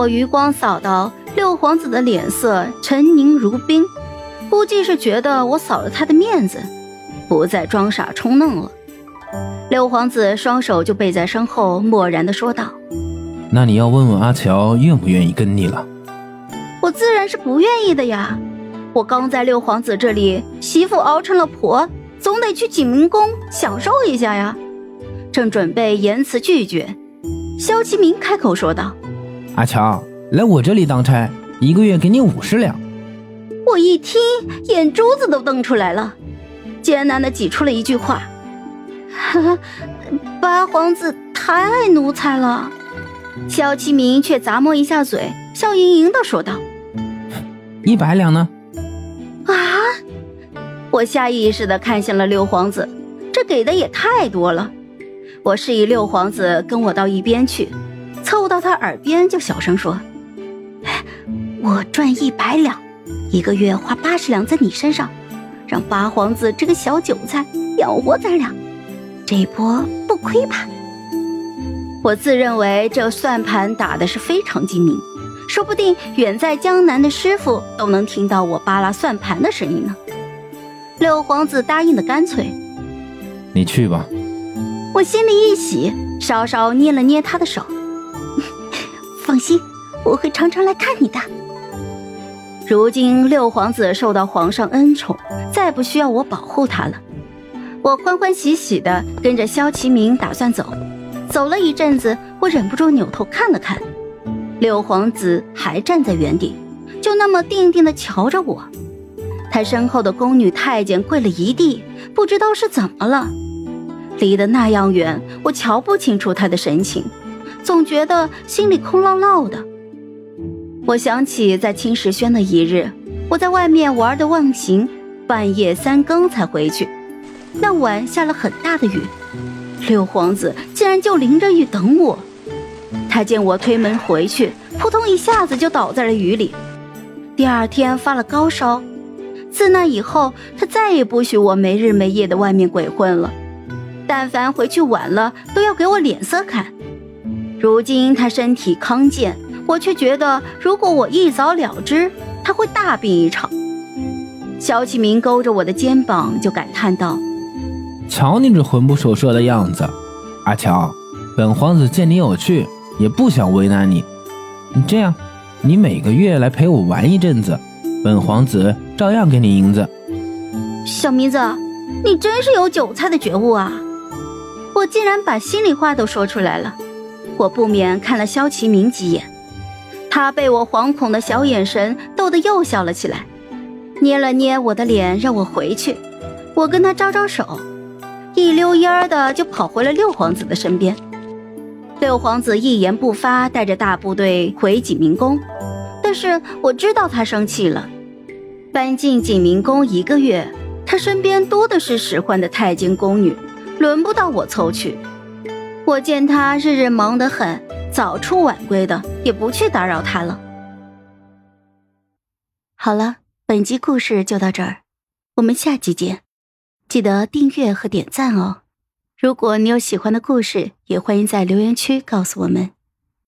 我余光扫到六皇子的脸色沉凝如冰，估计是觉得我扫了他的面子，不再装傻充愣了。六皇子双手就背在身后，漠然的说道：“那你要问问阿乔愿不愿意跟你了。”我自然是不愿意的呀！我刚在六皇子这里，媳妇熬成了婆，总得去景明宫享受一下呀。正准备言辞拒绝，萧其明开口说道。阿强，来我这里当差，一个月给你五十两。我一听，眼珠子都瞪出来了，艰难的挤出了一句话：“ 八皇子太爱奴才了。”萧其明却咂摸一下嘴，笑盈盈的说道：“一百两呢？”啊！我下意识的看向了六皇子，这给的也太多了。我示意六皇子跟我到一边去。他耳边就小声说：“我赚一百两，一个月花八十两在你身上，让八皇子这个小韭菜养活咱俩，这一波不亏吧？”我自认为这算盘打的是非常精明，说不定远在江南的师傅都能听到我扒拉算盘的声音呢。六皇子答应的干脆：“你去吧。”我心里一喜，稍稍捏了捏他的手。放心，我会常常来看你的。如今六皇子受到皇上恩宠，再不需要我保护他了。我欢欢喜喜的跟着萧其明打算走。走了一阵子，我忍不住扭头看了看，六皇子还站在原地，就那么定定的瞧着我。他身后的宫女太监跪了一地，不知道是怎么了，离得那样远，我瞧不清楚他的神情。总觉得心里空落落的。我想起在青石轩的一日，我在外面玩的忘形，半夜三更才回去。那晚下了很大的雨，六皇子竟然就淋着雨等我。他见我推门回去，扑通一下子就倒在了雨里。第二天发了高烧，自那以后，他再也不许我没日没夜的外面鬼混了。但凡回去晚了，都要给我脸色看。如今他身体康健，我却觉得如果我一早了之，他会大病一场。萧启明勾着我的肩膀就感叹道：“瞧你这魂不守舍的样子，阿乔，本皇子见你有趣，也不想为难你。这样，你每个月来陪我玩一阵子，本皇子照样给你银子。”小迷子，你真是有韭菜的觉悟啊！我竟然把心里话都说出来了。我不免看了萧其明几眼，他被我惶恐的小眼神逗得又笑了起来，捏了捏我的脸，让我回去。我跟他招招手，一溜烟儿的就跑回了六皇子的身边。六皇子一言不发，带着大部队回景明宫。但是我知道他生气了。搬进景明宫一个月，他身边多的是使唤的太监宫女，轮不到我凑去。我见他日日忙得很，早出晚归的，也不去打扰他了。好了，本集故事就到这儿，我们下集见，记得订阅和点赞哦。如果你有喜欢的故事，也欢迎在留言区告诉我们。